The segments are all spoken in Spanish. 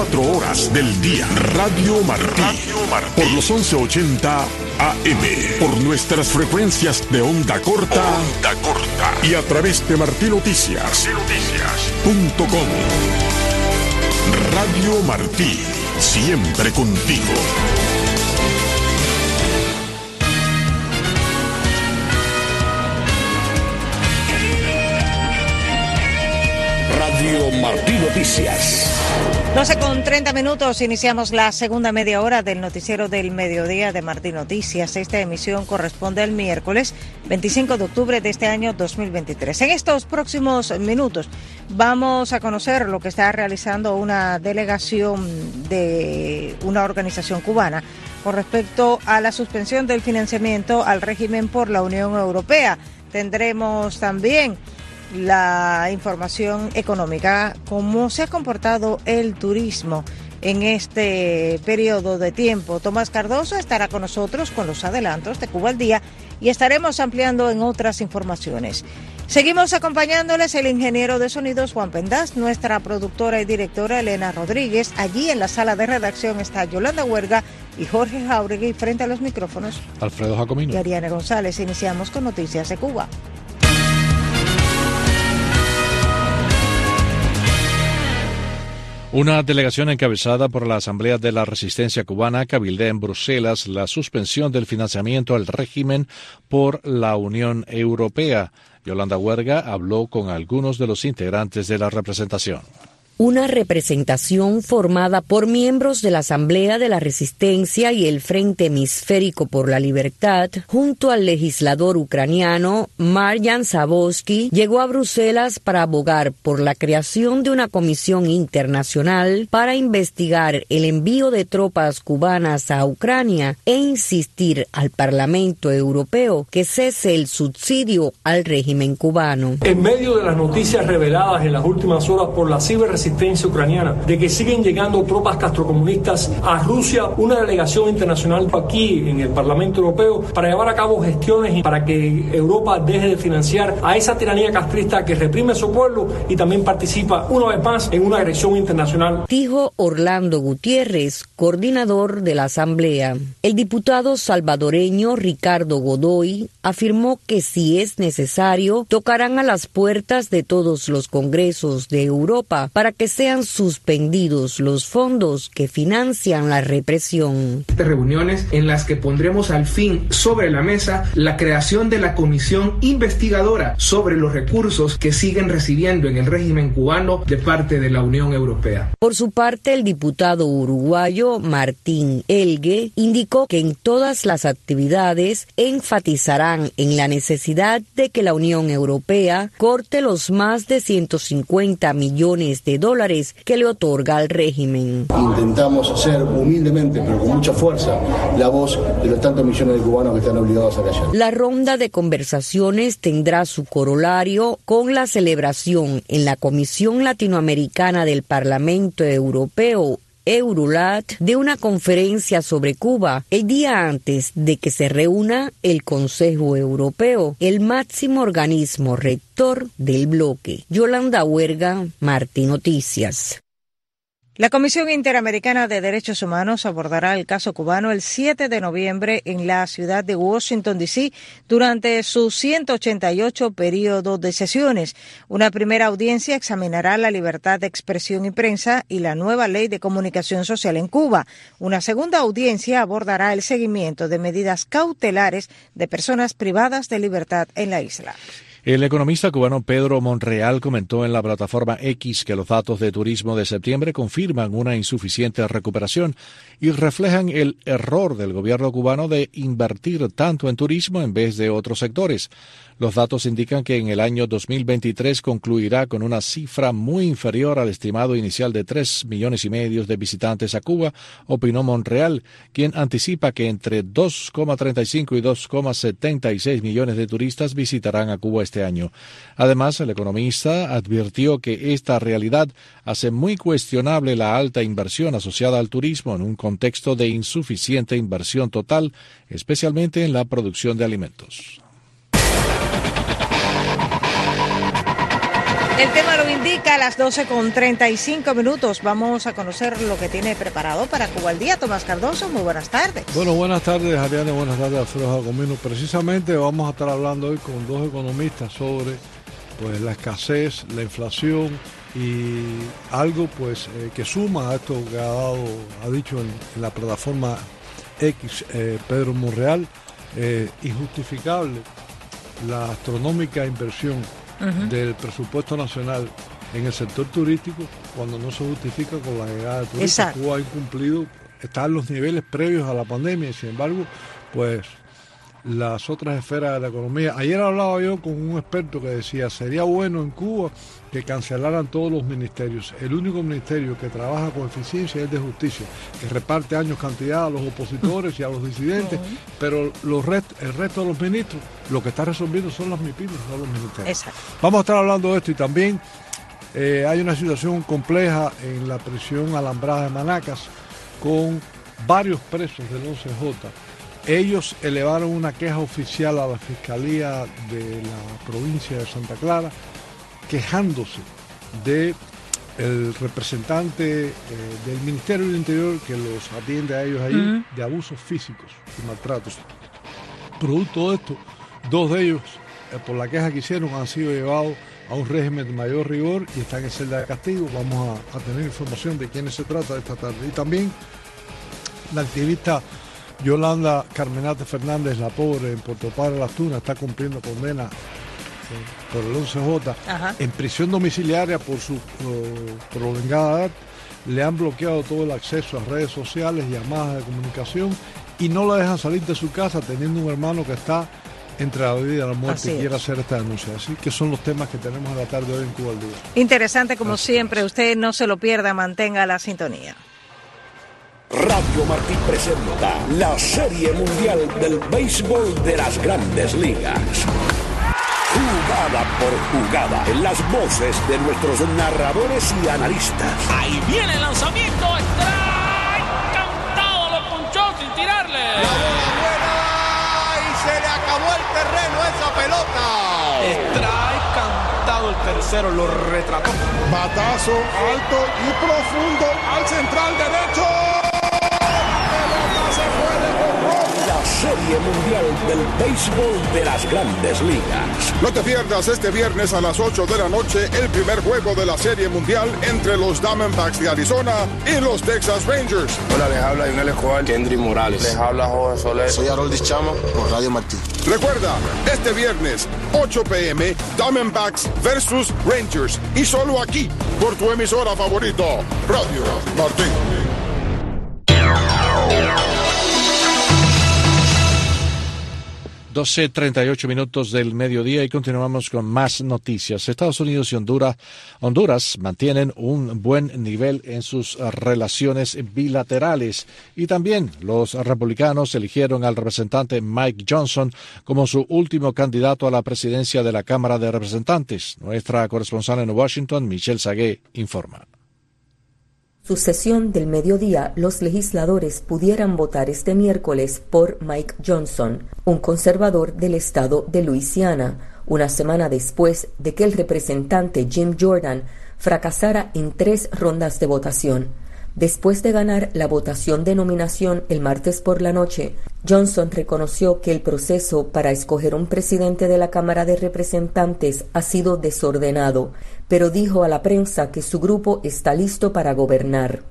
Cuatro horas del día. Radio Martí. Por los 1180 AM. Por nuestras frecuencias de onda corta. Onda corta. Y a través de Noticias. Noticias.com. Radio Martí. Siempre contigo. Radio Martí Noticias. 12 con 30 minutos, iniciamos la segunda media hora del noticiero del mediodía de Martín Noticias. Esta emisión corresponde al miércoles 25 de octubre de este año 2023. En estos próximos minutos vamos a conocer lo que está realizando una delegación de una organización cubana con respecto a la suspensión del financiamiento al régimen por la Unión Europea. Tendremos también la información económica, cómo se ha comportado el turismo en este periodo de tiempo. Tomás Cardoso estará con nosotros con los adelantos de Cuba al Día y estaremos ampliando en otras informaciones. Seguimos acompañándoles el ingeniero de sonidos Juan Pendas, nuestra productora y directora Elena Rodríguez. Allí en la sala de redacción está Yolanda Huerga y Jorge Jauregui frente a los micrófonos. Alfredo Jacomino. Y Ariane González. Iniciamos con Noticias de Cuba. Una delegación encabezada por la Asamblea de la Resistencia Cubana cabildea en Bruselas la suspensión del financiamiento al régimen por la Unión Europea. Yolanda Huerga habló con algunos de los integrantes de la representación una representación formada por miembros de la Asamblea de la Resistencia y el Frente Hemisférico por la Libertad, junto al legislador ucraniano Marjan Zabosky, llegó a Bruselas para abogar por la creación de una comisión internacional para investigar el envío de tropas cubanas a Ucrania e insistir al Parlamento Europeo que cese el subsidio al régimen cubano. En medio de las noticias reveladas en las últimas horas por la ciberresistencia, ucraniana, de que siguen llegando tropas castrocomunistas a Rusia, una delegación internacional aquí en el Parlamento Europeo para llevar a cabo gestiones para que Europa deje de financiar a esa tiranía castrista que reprime a su pueblo y también participa una vez más en una agresión internacional. Dijo Orlando Gutiérrez, coordinador de la Asamblea. El diputado salvadoreño Ricardo Godoy afirmó que si es necesario, tocarán a las puertas de todos los congresos de Europa para que sean suspendidos los fondos que financian la represión. Reuniones en las que pondremos al fin sobre la mesa la creación de la comisión investigadora sobre los recursos que siguen recibiendo en el régimen cubano de parte de la Unión Europea. Por su parte, el diputado uruguayo Martín Elgue indicó que en todas las actividades enfatizarán en la necesidad de que la Unión Europea corte los más de 150 millones de dólares que le otorga al régimen. Intentamos ser humildemente, pero con mucha fuerza, la voz de los tantos millones de cubanos que están obligados a callar. La ronda de conversaciones tendrá su corolario con la celebración en la Comisión Latinoamericana del Parlamento Europeo Eurolat de una conferencia sobre Cuba el día antes de que se reúna el Consejo Europeo, el máximo organismo rector del bloque. Yolanda Huerga, Martín Noticias. La Comisión Interamericana de Derechos Humanos abordará el caso cubano el 7 de noviembre en la ciudad de Washington, D.C., durante su 188 periodo de sesiones. Una primera audiencia examinará la libertad de expresión y prensa y la nueva ley de comunicación social en Cuba. Una segunda audiencia abordará el seguimiento de medidas cautelares de personas privadas de libertad en la isla. El economista cubano Pedro Monreal comentó en la plataforma X que los datos de turismo de septiembre confirman una insuficiente recuperación y reflejan el error del gobierno cubano de invertir tanto en turismo en vez de otros sectores. Los datos indican que en el año 2023 concluirá con una cifra muy inferior al estimado inicial de 3 millones y medio de visitantes a Cuba, opinó Monreal, quien anticipa que entre 2,35 y 2,76 millones de turistas visitarán a Cuba este año. Además, el economista advirtió que esta realidad hace muy cuestionable la alta inversión asociada al turismo en un contexto de insuficiente inversión total, especialmente en la producción de alimentos. El tema lo indica a las 12 con 35 minutos. Vamos a conocer lo que tiene preparado para Cuba al día. Tomás Cardoso, muy buenas tardes. Bueno, buenas tardes, Ariane. Buenas tardes, Alfredo Jacomino. Precisamente vamos a estar hablando hoy con dos economistas sobre pues, la escasez, la inflación y algo pues eh, que suma a esto que ha dado, ha dicho en, la plataforma X eh, Pedro Monreal, eh, injustificable la astronómica inversión del presupuesto nacional en el sector turístico cuando no se justifica con la llegada de turistas. Cuba ha incumplido, está en los niveles previos a la pandemia y sin embargo, pues las otras esferas de la economía. Ayer hablaba yo con un experto que decía, sería bueno en Cuba que cancelaran todos los ministerios. El único ministerio que trabaja con eficiencia es de justicia, que reparte años cantidad a los opositores y a los disidentes, pero los el resto de los ministros lo que está resolviendo son las MIPIMES, no los ministerios. Vamos a estar hablando de esto y también eh, hay una situación compleja en la prisión alambrada de Manacas con varios presos del 11J ellos elevaron una queja oficial a la Fiscalía de la provincia de Santa Clara quejándose de el representante eh, del Ministerio del Interior que los atiende a ellos ahí de abusos físicos y maltratos. Producto de esto, dos de ellos, eh, por la queja que hicieron, han sido llevados a un régimen de mayor rigor y están en celda de castigo. Vamos a, a tener información de quiénes se trata esta tarde. Y también la activista Yolanda Carmenate Fernández, la pobre, en Puerto Padre Las Tunas, está cumpliendo condena por el 11J en prisión domiciliaria por su prolongada edad. Le han bloqueado todo el acceso a redes sociales, llamadas de comunicación y no la dejan salir de su casa teniendo un hermano que está entre la vida y la muerte y quiere hacer esta denuncia. Así que son los temas que tenemos en la tarde hoy en Cuba al Día. Interesante como siempre, usted no se lo pierda, mantenga la sintonía. Radio Martí presenta la Serie Mundial del Béisbol de las Grandes Ligas. Jugada por jugada, en las voces de nuestros narradores y analistas. Ahí viene el lanzamiento, strike, cantado, lo punchó sin tirarle. La bola buena y se le acabó el terreno esa pelota. Strike, cantado el tercero, lo retrató. Batazo alto y profundo al central derecho. Serie Mundial del Béisbol de las Grandes Ligas. No te pierdas este viernes a las 8 de la noche el primer juego de la Serie Mundial entre los Diamondbacks de Arizona y los Texas Rangers. Hola, les habla Lionel Escobar, Kendry Morales. Les habla Jorge Soler. Soy Harold Chama por Radio Martí. Recuerda, este viernes, 8 pm, Diamondbacks versus Rangers. Y solo aquí, por tu emisora favorito, Radio Martí. 12.38 minutos del mediodía y continuamos con más noticias. Estados Unidos y Honduras, Honduras mantienen un buen nivel en sus relaciones bilaterales y también los republicanos eligieron al representante Mike Johnson como su último candidato a la presidencia de la Cámara de Representantes. Nuestra corresponsal en Washington, Michelle Sagué, informa su sesión del mediodía, los legisladores pudieran votar este miércoles por Mike Johnson, un conservador del estado de Luisiana, una semana después de que el representante Jim Jordan fracasara en tres rondas de votación. Después de ganar la votación de nominación el martes por la noche, Johnson reconoció que el proceso para escoger un presidente de la Cámara de Representantes ha sido desordenado, pero dijo a la prensa que su grupo está listo para gobernar.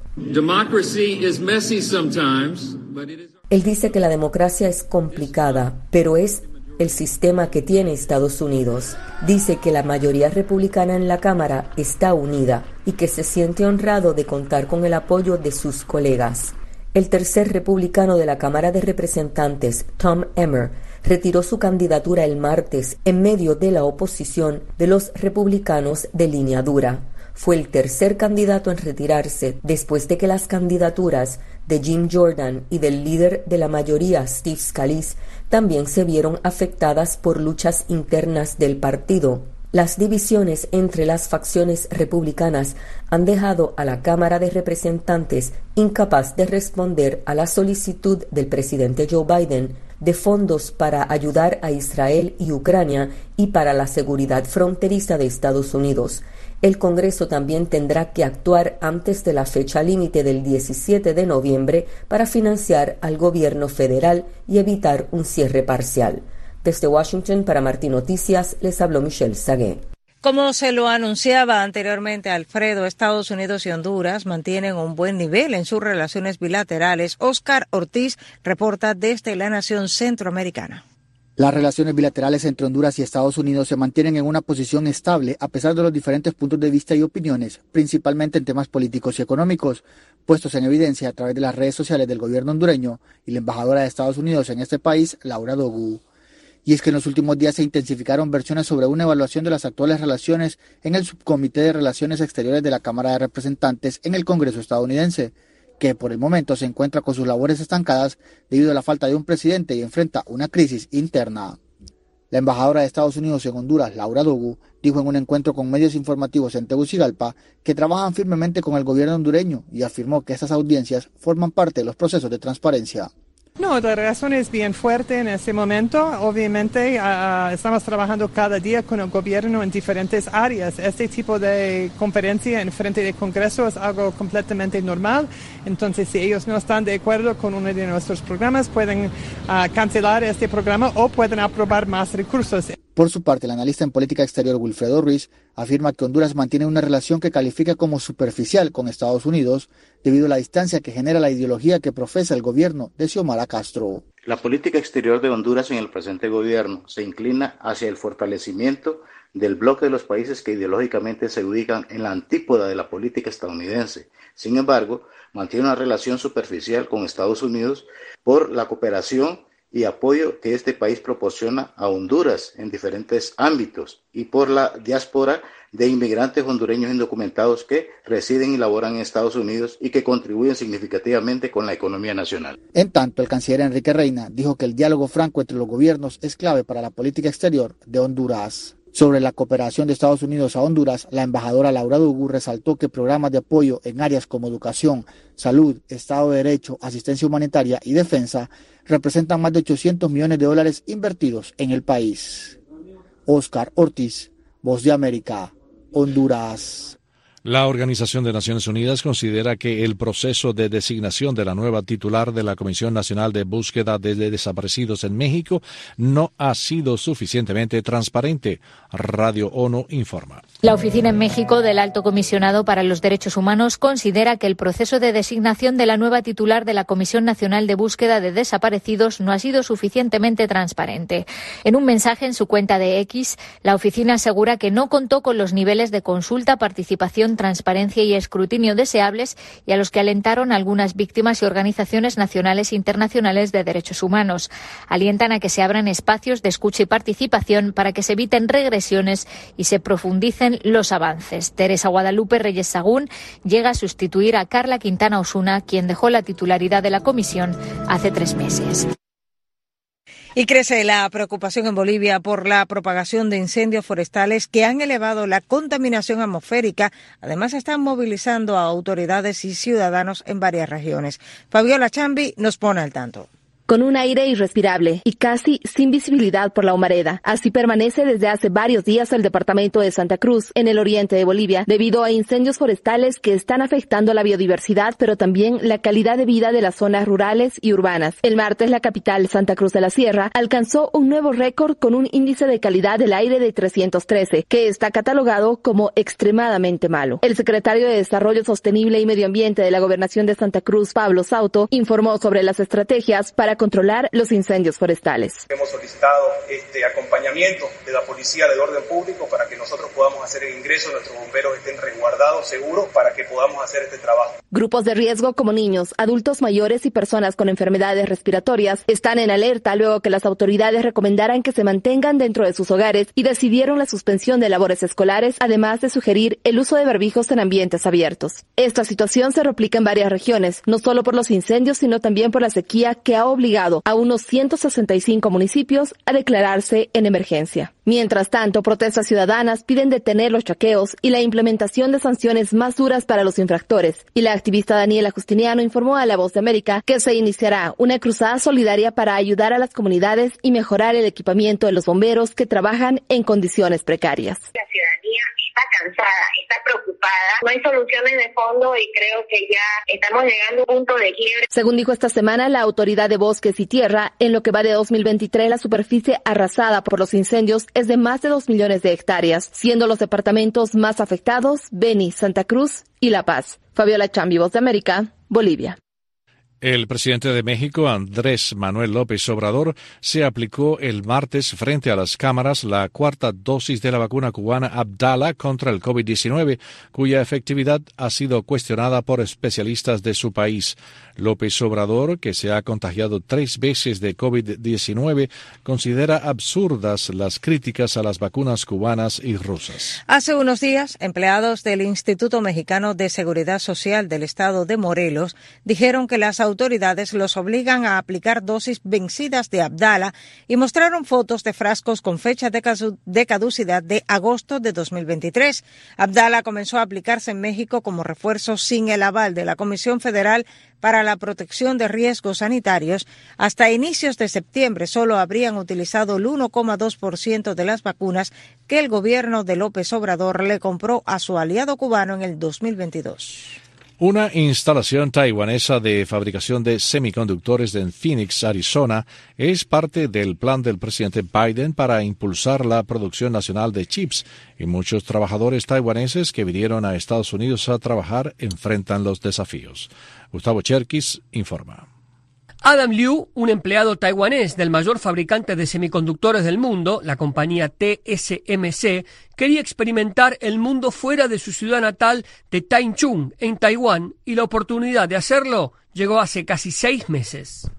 Él dice que la democracia es complicada, pero es el sistema que tiene Estados Unidos. Dice que la mayoría republicana en la Cámara está unida y que se siente honrado de contar con el apoyo de sus colegas. El tercer republicano de la Cámara de Representantes, Tom Emmer, retiró su candidatura el martes en medio de la oposición de los republicanos de línea dura. Fue el tercer candidato en retirarse después de que las candidaturas de Jim Jordan y del líder de la mayoría, Steve Scalise, también se vieron afectadas por luchas internas del partido. Las divisiones entre las facciones republicanas han dejado a la Cámara de Representantes incapaz de responder a la solicitud del presidente Joe Biden de fondos para ayudar a Israel y Ucrania y para la seguridad fronteriza de Estados Unidos. El Congreso también tendrá que actuar antes de la fecha límite del 17 de noviembre para financiar al gobierno federal y evitar un cierre parcial. Desde Washington para Martín Noticias les habló Michelle Sagué. Como se lo anunciaba anteriormente Alfredo, Estados Unidos y Honduras mantienen un buen nivel en sus relaciones bilaterales. Oscar Ortiz reporta desde la nación centroamericana. Las relaciones bilaterales entre Honduras y Estados Unidos se mantienen en una posición estable a pesar de los diferentes puntos de vista y opiniones, principalmente en temas políticos y económicos, puestos en evidencia a través de las redes sociales del gobierno hondureño y la embajadora de Estados Unidos en este país, Laura Dogu. Y es que en los últimos días se intensificaron versiones sobre una evaluación de las actuales relaciones en el Subcomité de Relaciones Exteriores de la Cámara de Representantes en el Congreso estadounidense, que por el momento se encuentra con sus labores estancadas debido a la falta de un presidente y enfrenta una crisis interna. La embajadora de Estados Unidos en Honduras, Laura Dogu, dijo en un encuentro con medios informativos en Tegucigalpa que trabajan firmemente con el gobierno hondureño y afirmó que estas audiencias forman parte de los procesos de transparencia. No, la relación es bien fuerte en ese momento. Obviamente uh, estamos trabajando cada día con el gobierno en diferentes áreas. Este tipo de conferencia en frente del Congreso es algo completamente normal. Entonces, si ellos no están de acuerdo con uno de nuestros programas, pueden uh, cancelar este programa o pueden aprobar más recursos. Por su parte, el analista en política exterior Wilfredo Ruiz afirma que Honduras mantiene una relación que califica como superficial con Estados Unidos debido a la distancia que genera la ideología que profesa el gobierno de Xiomara Castro. La política exterior de Honduras en el presente gobierno se inclina hacia el fortalecimiento del bloque de los países que ideológicamente se ubican en la antípoda de la política estadounidense. Sin embargo, mantiene una relación superficial con Estados Unidos por la cooperación y apoyo que este país proporciona a Honduras en diferentes ámbitos y por la diáspora de inmigrantes hondureños indocumentados que residen y laboran en Estados Unidos y que contribuyen significativamente con la economía nacional. En tanto, el canciller Enrique Reina dijo que el diálogo franco entre los gobiernos es clave para la política exterior de Honduras. Sobre la cooperación de Estados Unidos a Honduras, la embajadora Laura Dugu resaltó que programas de apoyo en áreas como educación, salud, Estado de Derecho, asistencia humanitaria y defensa representan más de 800 millones de dólares invertidos en el país. Oscar Ortiz, Voz de América, Honduras. La Organización de Naciones Unidas considera que el proceso de designación de la nueva titular de la Comisión Nacional de Búsqueda de Desaparecidos en México no ha sido suficientemente transparente. Radio ONU informa. La Oficina en México del Alto Comisionado para los Derechos Humanos considera que el proceso de designación de la nueva titular de la Comisión Nacional de Búsqueda de Desaparecidos no ha sido suficientemente transparente. En un mensaje en su cuenta de X, la oficina asegura que no contó con los niveles de consulta, participación, transparencia y escrutinio deseables y a los que alentaron algunas víctimas y organizaciones nacionales e internacionales de derechos humanos. Alientan a que se abran espacios de escucha y participación para que se eviten regresiones y se profundicen los avances. Teresa Guadalupe Reyes Sagún llega a sustituir a Carla Quintana Osuna, quien dejó la titularidad de la comisión hace tres meses. Y crece la preocupación en Bolivia por la propagación de incendios forestales que han elevado la contaminación atmosférica. Además, están movilizando a autoridades y ciudadanos en varias regiones. Fabiola Chambi nos pone al tanto con un aire irrespirable y casi sin visibilidad por la humareda. Así permanece desde hace varios días el departamento de Santa Cruz, en el oriente de Bolivia, debido a incendios forestales que están afectando la biodiversidad, pero también la calidad de vida de las zonas rurales y urbanas. El martes, la capital, Santa Cruz de la Sierra, alcanzó un nuevo récord con un índice de calidad del aire de 313, que está catalogado como extremadamente malo. El secretario de Desarrollo Sostenible y Medio Ambiente de la Gobernación de Santa Cruz, Pablo Sauto, informó sobre las estrategias para controlar los incendios forestales. Hemos solicitado este acompañamiento de la Policía de Orden Público para que nosotros podamos hacer el ingreso, nuestros bomberos estén resguardados, seguros, para que podamos hacer este trabajo. Grupos de riesgo como niños, adultos mayores y personas con enfermedades respiratorias están en alerta luego que las autoridades recomendaran que se mantengan dentro de sus hogares y decidieron la suspensión de labores escolares, además de sugerir el uso de barbijos en ambientes abiertos. Esta situación se replica en varias regiones, no solo por los incendios, sino también por la sequía que ha obligado a unos 165 municipios a declararse en emergencia. Mientras tanto, protestas ciudadanas piden detener los chaqueos y la implementación de sanciones más duras para los infractores. Y la activista Daniela Justiniano informó a La Voz de América que se iniciará una cruzada solidaria para ayudar a las comunidades y mejorar el equipamiento de los bomberos que trabajan en condiciones precarias. No hay soluciones de fondo y creo que ya estamos llegando a un punto de quiebre. Según dijo esta semana la Autoridad de Bosques y Tierra, en lo que va de 2023 la superficie arrasada por los incendios es de más de 2 millones de hectáreas, siendo los departamentos más afectados Beni, Santa Cruz y La Paz. Fabiola Chambi, Voz de América, Bolivia. El presidente de México, Andrés Manuel López Obrador, se aplicó el martes frente a las cámaras la cuarta dosis de la vacuna cubana Abdala contra el COVID-19, cuya efectividad ha sido cuestionada por especialistas de su país. López Obrador, que se ha contagiado tres veces de COVID-19, considera absurdas las críticas a las vacunas cubanas y rusas. Hace unos días, empleados del Instituto Mexicano de Seguridad Social del Estado de Morelos dijeron que las autoridades los obligan a aplicar dosis vencidas de Abdala y mostraron fotos de frascos con fecha de caducidad de agosto de 2023. Abdala comenzó a aplicarse en México como refuerzo sin el aval de la Comisión Federal para la protección de riesgos sanitarios, hasta inicios de septiembre solo habrían utilizado el 1,2% de las vacunas que el gobierno de López Obrador le compró a su aliado cubano en el 2022. Una instalación taiwanesa de fabricación de semiconductores en Phoenix, Arizona, es parte del plan del presidente Biden para impulsar la producción nacional de chips y muchos trabajadores taiwaneses que vinieron a Estados Unidos a trabajar enfrentan los desafíos. Gustavo Cherkis informa. Adam Liu, un empleado taiwanés del mayor fabricante de semiconductores del mundo, la compañía TSMC, quería experimentar el mundo fuera de su ciudad natal de Taichung, en Taiwán, y la oportunidad de hacerlo llegó hace casi seis meses.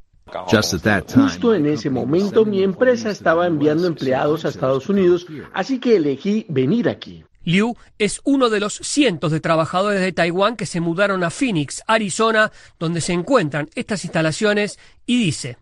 Justo en ese momento mi empresa estaba enviando empleados a Estados Unidos, así que elegí venir aquí. Liu es uno de los cientos de trabajadores de Taiwán que se mudaron a Phoenix, Arizona, donde se encuentran estas instalaciones, y dice,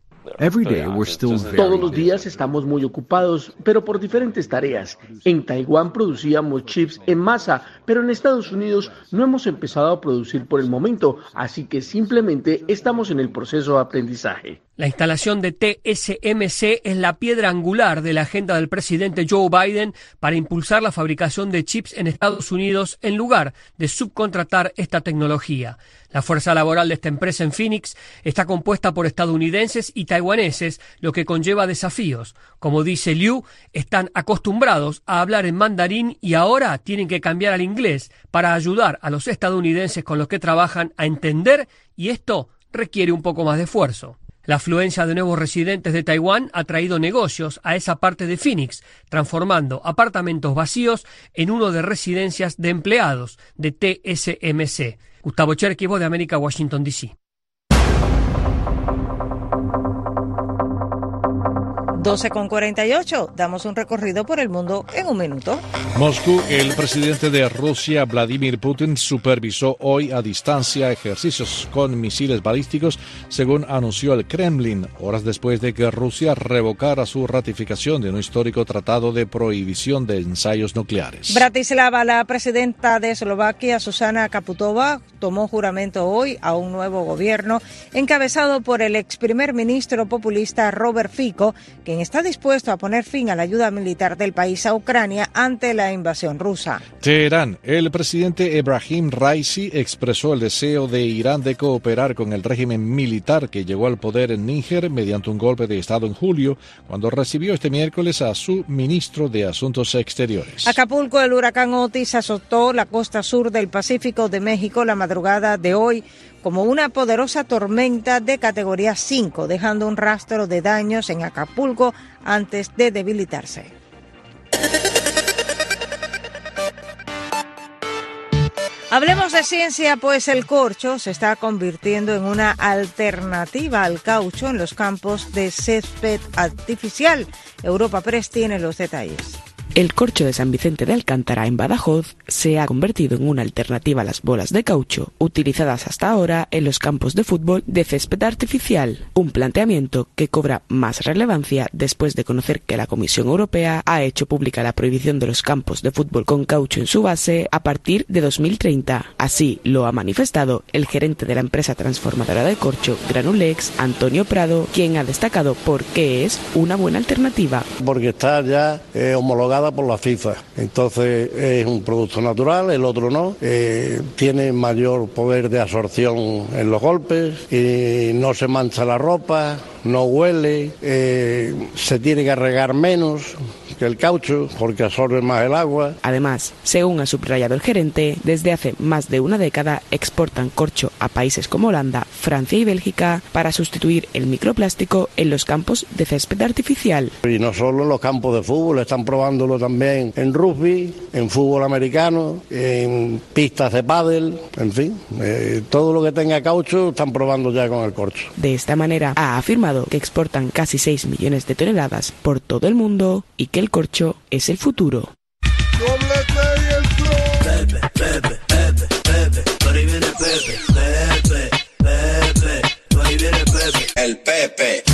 todos los días estamos muy ocupados, pero por diferentes tareas. En Taiwán producíamos chips en masa, pero en Estados Unidos no hemos empezado a producir por el momento, así que simplemente estamos en el proceso de aprendizaje. La instalación de TSMC es la piedra angular de la agenda del presidente Joe Biden para impulsar la fabricación de chips en Estados Unidos en lugar de subcontratar esta tecnología. La fuerza laboral de esta empresa en Phoenix está compuesta por estadounidenses y taiwaneses, lo que conlleva desafíos. Como dice Liu, están acostumbrados a hablar en mandarín y ahora tienen que cambiar al inglés para ayudar a los estadounidenses con los que trabajan a entender y esto requiere un poco más de esfuerzo. La afluencia de nuevos residentes de Taiwán ha traído negocios a esa parte de Phoenix, transformando apartamentos vacíos en uno de residencias de empleados de TSMC. Gustavo Cherky, de América, Washington, D.C. 12 con 48. Damos un recorrido por el mundo en un minuto. Moscú, el presidente de Rusia, Vladimir Putin, supervisó hoy a distancia ejercicios con misiles balísticos, según anunció el Kremlin, horas después de que Rusia revocara su ratificación de un histórico tratado de prohibición de ensayos nucleares. Bratislava, la presidenta de Eslovaquia, Susana Kaputova, tomó juramento hoy a un nuevo gobierno encabezado por el ex primer ministro populista Robert Fico, que está dispuesto a poner fin a la ayuda militar del país a Ucrania ante la invasión rusa. Teherán. El presidente Ebrahim Raisi expresó el deseo de Irán de cooperar con el régimen militar que llegó al poder en Níger mediante un golpe de Estado en julio, cuando recibió este miércoles a su ministro de Asuntos Exteriores. Acapulco, el huracán Otis azotó la costa sur del Pacífico de México la madrugada de hoy como una poderosa tormenta de categoría 5, dejando un rastro de daños en Acapulco antes de debilitarse. Hablemos de ciencia, pues el corcho se está convirtiendo en una alternativa al caucho en los campos de césped artificial. Europa Press tiene los detalles. El corcho de San Vicente de Alcántara en Badajoz se ha convertido en una alternativa a las bolas de caucho utilizadas hasta ahora en los campos de fútbol de césped artificial, un planteamiento que cobra más relevancia después de conocer que la Comisión Europea ha hecho pública la prohibición de los campos de fútbol con caucho en su base a partir de 2030. Así lo ha manifestado el gerente de la empresa transformadora de corcho Granulex, Antonio Prado, quien ha destacado por qué es una buena alternativa. Porque está ya eh, homologada avalada por la FIFA. Entonces es un producto natural, el otro no. Eh, tiene mayor poder de absorción en los golpes y no se mancha la ropa, no huele, eh, se tiene que regar menos que el caucho porque absorbe más el agua. Además, según ha subrayado el gerente, desde hace más de una década exportan corcho a países como Holanda, Francia y Bélgica para sustituir el microplástico en los campos de césped artificial. Y no solo en los campos de fútbol, están probándolo también en rugby, en fútbol americano, en pistas de pádel, en fin, eh, todo lo que tenga caucho están probando ya con el corcho. De esta manera ha afirmado que exportan casi 6 millones de toneladas por todo el mundo y que el corcho es el futuro. El Pepe.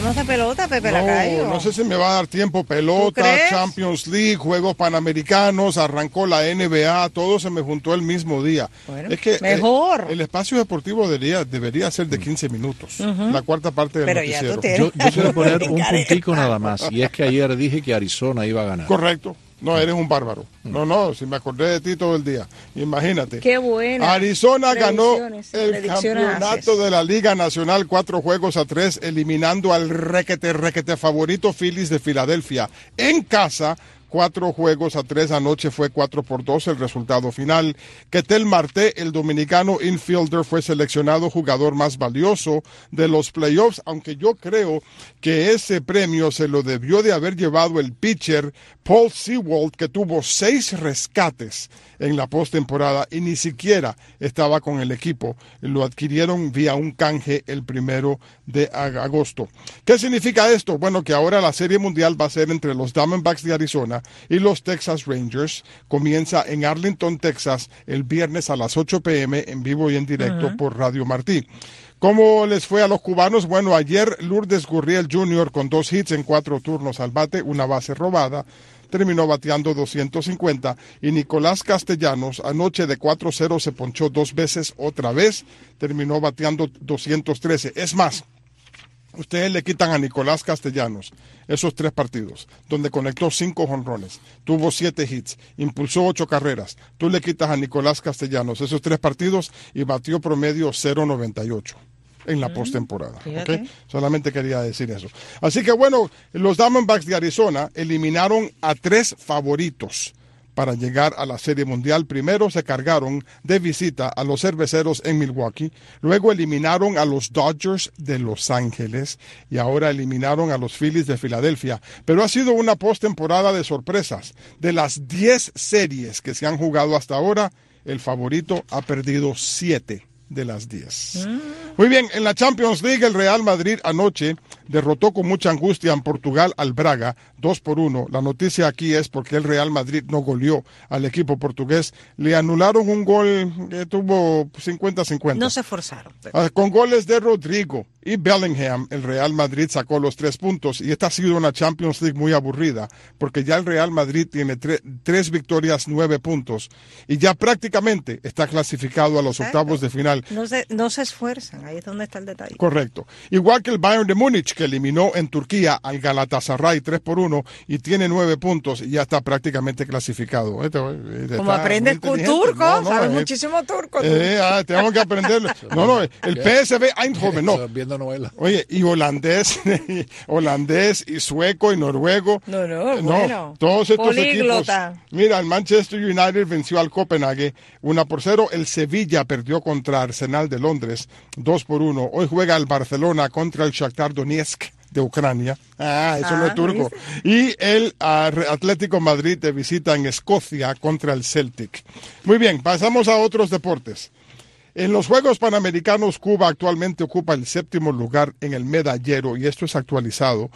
Hablemos de pelota, Pepe Lacayo. No sé si me va a dar tiempo. Pelota, Champions League, Juegos Panamericanos, arrancó la NBA, todo se me juntó el mismo día. es que eh, mejor. El, espacio deportivo debería, debería ser de 15 minutos, la cuarta parte del Pero noticiero. Yo, yo quiero poner un puntico nada más, y es que ayer dije que Arizona iba a ganar. Correcto. No, eres un bárbaro. No, no, si me acordé de ti todo el día. Imagínate. Qué buena. Arizona ganó el campeonato de la Liga Nacional cuatro juegos a tres, eliminando al requete, requete favorito Phillies de Filadelfia en casa cuatro juegos a tres anoche fue cuatro por dos el resultado final. Ketel Marte, el dominicano infielder, fue seleccionado jugador más valioso de los playoffs, aunque yo creo que ese premio se lo debió de haber llevado el pitcher Paul Sewald, que tuvo seis rescates en la postemporada y ni siquiera estaba con el equipo. Lo adquirieron vía un canje el primero de agosto. ¿Qué significa esto? Bueno, que ahora la Serie Mundial va a ser entre los Diamondbacks de Arizona y los Texas Rangers. Comienza en Arlington, Texas, el viernes a las 8 pm en vivo y en directo por Radio Martí. ¿Cómo les fue a los cubanos? Bueno, ayer Lourdes Gurriel Jr. con dos hits en cuatro turnos al bate, una base robada, terminó bateando 250 y Nicolás Castellanos anoche de 4-0 se ponchó dos veces otra vez, terminó bateando 213. Es más, ustedes le quitan a Nicolás Castellanos esos tres partidos, donde conectó cinco jonrones, tuvo siete hits, impulsó ocho carreras. Tú le quitas a Nicolás Castellanos esos tres partidos y batió promedio 0.98 en la mm, postemporada. Solamente quería decir eso. Así que bueno, los Diamondbacks de Arizona eliminaron a tres favoritos para llegar a la Serie Mundial. Primero se cargaron de visita a los cerveceros en Milwaukee, luego eliminaron a los Dodgers de Los Ángeles y ahora eliminaron a los Phillies de Filadelfia. Pero ha sido una postemporada de sorpresas. De las 10 series que se han jugado hasta ahora, el favorito ha perdido 7 de las 10. Mm. Muy bien, en la Champions League el Real Madrid anoche derrotó con mucha angustia en Portugal al Braga, 2 por 1. La noticia aquí es porque el Real Madrid no goleó al equipo portugués. Le anularon un gol que tuvo 50-50. No se forzaron. Ah, con goles de Rodrigo y Bellingham, el Real Madrid sacó los tres puntos. Y esta ha sido una Champions League muy aburrida, porque ya el Real Madrid tiene tres victorias, nueve puntos. Y ya prácticamente está clasificado a los octavos de final. No se, no se esfuerzan, ahí es donde está el detalle. Correcto. Igual que el Bayern de Múnich, que eliminó en Turquía al Galatasaray 3 por 1 y tiene nueve puntos y ya está prácticamente clasificado. Este, este Como aprendes turco, sabes eh, muchísimo turco. Eh, ah, tenemos que aprender. No, no, el PSV Eindhoven, no. Viendo novela. Oye, y holandés, holandés y sueco y noruego. No, no, eh, bueno. Todos estos equipos. Mira, el Manchester United venció al Copenhague 1 por 0. El Sevilla perdió contra Arsenal de Londres 2 por 1. Hoy juega el Barcelona contra el Shakhtar Donetsk de Ucrania. Ah, eso no es ah, turco. Y el ah, Atlético Madrid de visita en Escocia contra el Celtic. Muy bien, pasamos a otros deportes. En los Juegos Panamericanos, Cuba actualmente ocupa el séptimo lugar en el medallero, y esto es actualizado,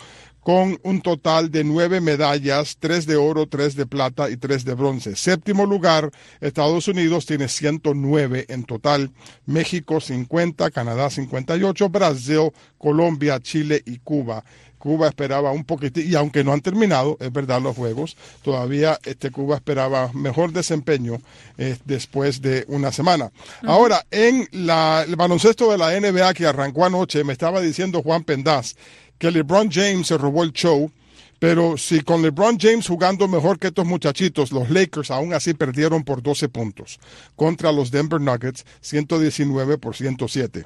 con un total de nueve medallas, tres de oro, tres de plata y tres de bronce. Séptimo lugar, Estados Unidos tiene 109 en total, México 50, Canadá 58, Brasil, Colombia, Chile y Cuba. Cuba esperaba un poquitín, y aunque no han terminado, es verdad, los juegos, todavía este, Cuba esperaba mejor desempeño eh, después de una semana. Ahora, en la, el baloncesto de la NBA que arrancó anoche, me estaba diciendo Juan Pendaz que LeBron James se robó el show. Pero si con LeBron James jugando mejor que estos muchachitos, los Lakers aún así perdieron por 12 puntos contra los Denver Nuggets, 119 por 107.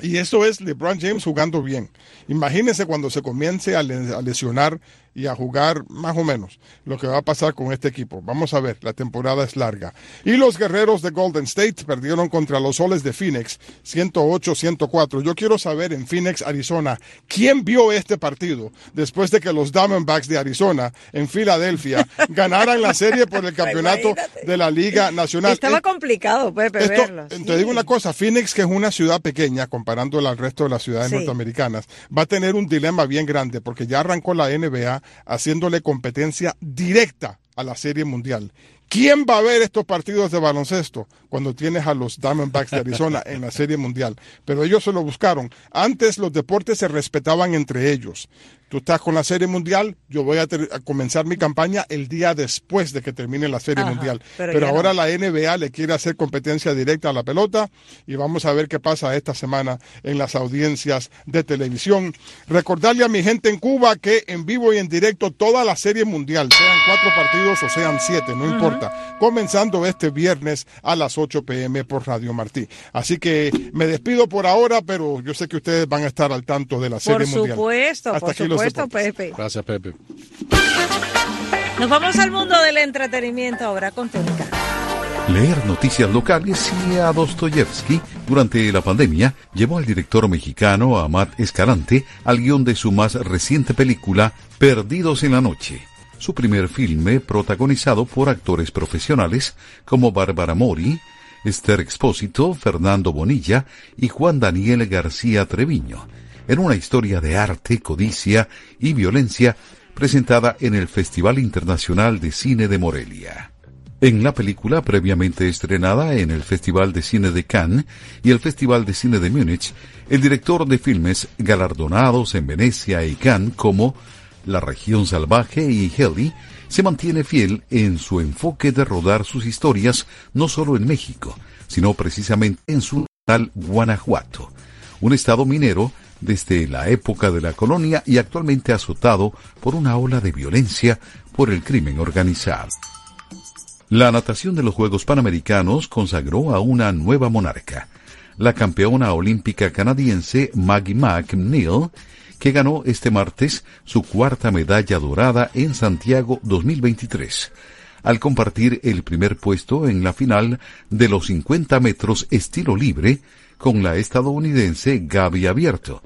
Y eso es LeBron James jugando bien. Imagínense cuando se comience a, lesionar y a jugar más o menos lo que va a pasar con este equipo. Vamos a ver, la temporada es larga. Y los guerreros de Golden State perdieron contra los soles de Phoenix 108-104. Yo quiero saber en Phoenix, Arizona, ¿quién vio este partido después de que los Diamondbacks de Arizona en Filadelfia ganaran la serie por el campeonato de la Liga Nacional? Estaba complicado, Pepe, verlo. Te digo una cosa, Phoenix, que es una ciudad pequeña comparándola al resto de las ciudades norteamericanas, va a tener un dilema bien grande porque ya arrancó la NBA haciéndole competencia directa a la Serie Mundial. ¿Quién va a ver estos partidos de baloncesto cuando tienes a los Diamondbacks de Arizona en la Serie Mundial? Pero ellos se lo buscaron. Antes los deportes se respetaban entre ellos. Tú estás con la Serie Mundial, yo voy a, comenzar mi campaña el día después de que termine la Serie Mundial. Pero, ahora la NBA le quiere hacer competencia directa a la pelota y vamos a ver qué pasa esta semana en las audiencias de televisión. Recordarle a mi gente en Cuba que en vivo y en directo toda la Serie Mundial, sean cuatro partidos o sean siete, no importa, comenzando este viernes a las 8 pm por Radio Martí. Así que me despido por ahora, pero yo sé que ustedes van a estar al tanto de la Serie Mundial. Por supuesto, por supuesto Pepe. Gracias, Pepe. Nos vamos al mundo del entretenimiento ahora con Tónica. Leer noticias locales y a Dostoyevsky durante la pandemia llevó al director mexicano Amat Escalante al guion de su más reciente película Perdidos en la Noche, su primer filme protagonizado por actores profesionales como Bárbara Mori, Esther Expósito, Fernando Bonilla y Juan Daniel García Treviño en una historia de arte, codicia y violencia presentada en el Festival Internacional de Cine de Morelia. En la película previamente estrenada en el Festival de Cine de Cannes y el Festival de Cine de Múnich, el director de filmes galardonados en Venecia y Cannes como La región salvaje y Heli se mantiene fiel en su enfoque de rodar sus historias no solo en México, sino precisamente en su natal Guanajuato, un estado minero desde la época de la colonia y actualmente azotado por una ola de violencia por el crimen organizado. La natación de los Juegos Panamericanos consagró a una nueva monarca, la campeona olímpica canadiense Maggie McNeil, que ganó este martes su cuarta medalla dorada en Santiago 2023, al compartir el primer puesto en la final de los 50 metros estilo libre con la estadounidense Gaby Abierto,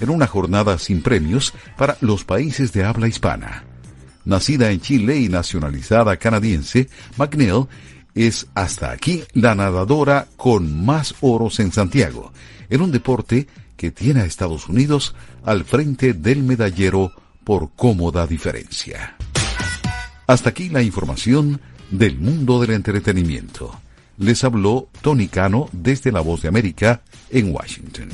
en una jornada sin premios para los países de habla hispana. Nacida en Chile y nacionalizada canadiense, McNeil es hasta aquí la nadadora con más oros en Santiago, en un deporte que tiene a Estados Unidos al frente del medallero por cómoda diferencia. Hasta aquí la información del mundo del entretenimiento les habló Tony Cano desde La Voz de América en Washington.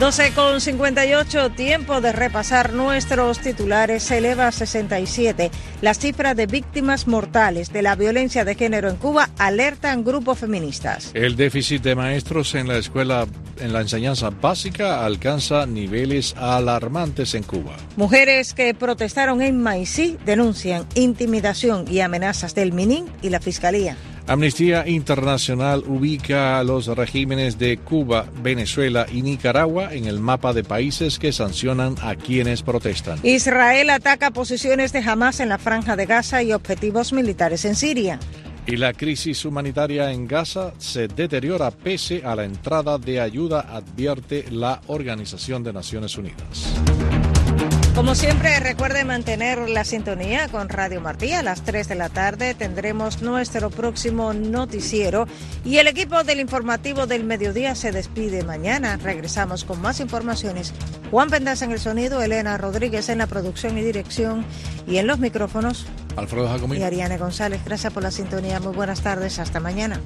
12 con 58, tiempo de repasar nuestros titulares. Se eleva a 67. Las cifras de víctimas mortales de la violencia de género en Cuba alertan grupos feministas. El déficit de maestros en la escuela, en la enseñanza básica, alcanza niveles alarmantes en Cuba. Mujeres que protestaron en Maicí denuncian intimidación y amenazas del MININ y la Fiscalía. Amnistía Internacional ubica a los regímenes de Cuba, Venezuela y Nicaragua en el mapa de países que sancionan a quienes protestan. Israel ataca posiciones de Hamas en la franja de Gaza y objetivos militares en Siria. Y la crisis humanitaria en Gaza se deteriora pese a la entrada de ayuda, advierte la Organización de Naciones Unidas. Como siempre, recuerde mantener la sintonía con Radio Martí. A las 3 de la tarde tendremos nuestro próximo noticiero y el equipo del informativo del mediodía se despide mañana. Regresamos con más informaciones. Juan Pendas en el sonido, Elena Rodríguez en la producción y dirección y en los micrófonos. Alfredo Jacomín. Y Ariane González. Gracias por la sintonía. Muy buenas tardes. Hasta mañana.